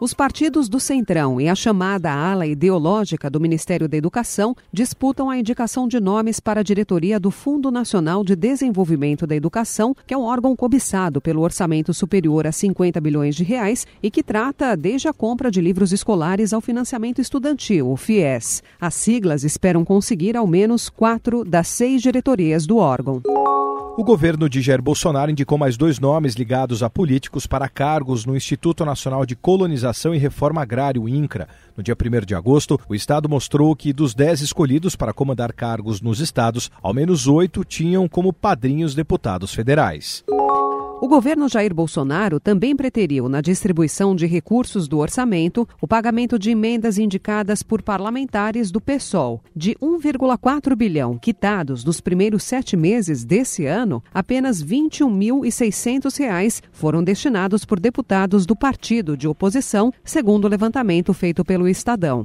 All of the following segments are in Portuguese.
Os partidos do Centrão e a chamada ala ideológica do Ministério da Educação disputam a indicação de nomes para a diretoria do Fundo Nacional de Desenvolvimento da Educação, que é um órgão cobiçado pelo orçamento superior a 50 bilhões de reais e que trata desde a compra de livros escolares ao financiamento estudantil, o FIES. As siglas esperam conseguir ao menos quatro das seis diretorias do órgão. O governo de Jair Bolsonaro indicou mais dois nomes ligados a políticos para cargos no Instituto Nacional de Colonização e Reforma Agrária, o INCRA. No dia 1 de agosto, o Estado mostrou que dos dez escolhidos para comandar cargos nos estados, ao menos oito tinham como padrinhos deputados federais. Governo Jair Bolsonaro também preteriu, na distribuição de recursos do orçamento, o pagamento de emendas indicadas por parlamentares do PSOL. De 1,4 bilhão quitados nos primeiros sete meses desse ano, apenas R$ 21.600 foram destinados por deputados do partido de oposição, segundo o levantamento feito pelo Estadão.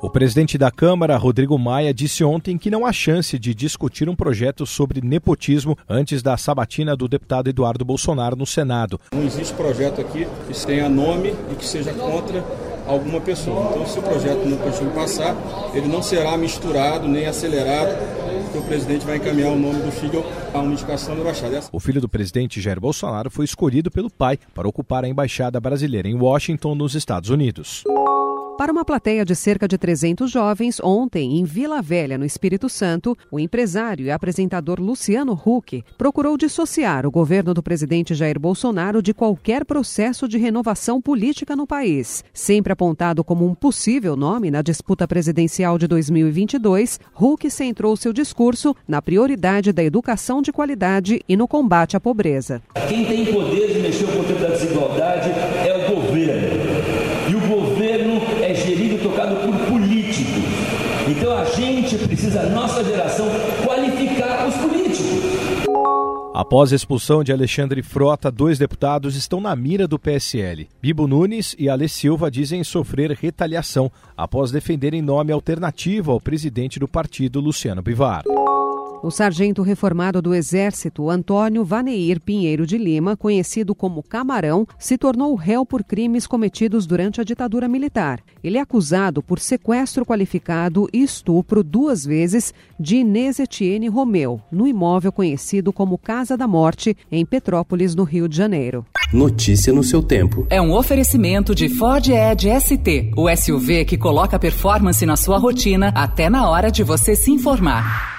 O presidente da Câmara, Rodrigo Maia, disse ontem que não há chance de discutir um projeto sobre nepotismo antes da sabatina do deputado Eduardo Bolsonaro no Senado. Não existe projeto aqui que tenha nome e que seja contra alguma pessoa. Então, se o projeto não nepotismo passar, ele não será misturado nem acelerado porque o presidente vai encaminhar o nome do filho a uma indicação da embaixada. O filho do presidente Jair Bolsonaro foi escolhido pelo pai para ocupar a embaixada brasileira em Washington, nos Estados Unidos. Para uma plateia de cerca de 300 jovens, ontem, em Vila Velha, no Espírito Santo, o empresário e apresentador Luciano Huck procurou dissociar o governo do presidente Jair Bolsonaro de qualquer processo de renovação política no país. Sempre apontado como um possível nome na disputa presidencial de 2022, Huck centrou seu discurso na prioridade da educação de qualidade e no combate à pobreza. Quem tem poder de mexer com o da desigualdade é o governo. E o governo é gerido e tocado por políticos. Então precisa, a nossa geração, qualificar os políticos. Após a expulsão de Alexandre Frota, dois deputados estão na mira do PSL. Bibo Nunes e Ale Silva dizem sofrer retaliação após defenderem nome alternativo ao presidente do partido, Luciano Bivar. O sargento reformado do Exército, Antônio Vaneir Pinheiro de Lima, conhecido como Camarão, se tornou réu por crimes cometidos durante a ditadura militar. Ele é acusado por sequestro qualificado e estupro duas vezes de Inês Etienne Romeu, no imóvel conhecido como Casa da Morte, em Petrópolis, no Rio de Janeiro. Notícia no seu tempo. É um oferecimento de Ford Edge ST, o SUV que coloca performance na sua rotina até na hora de você se informar.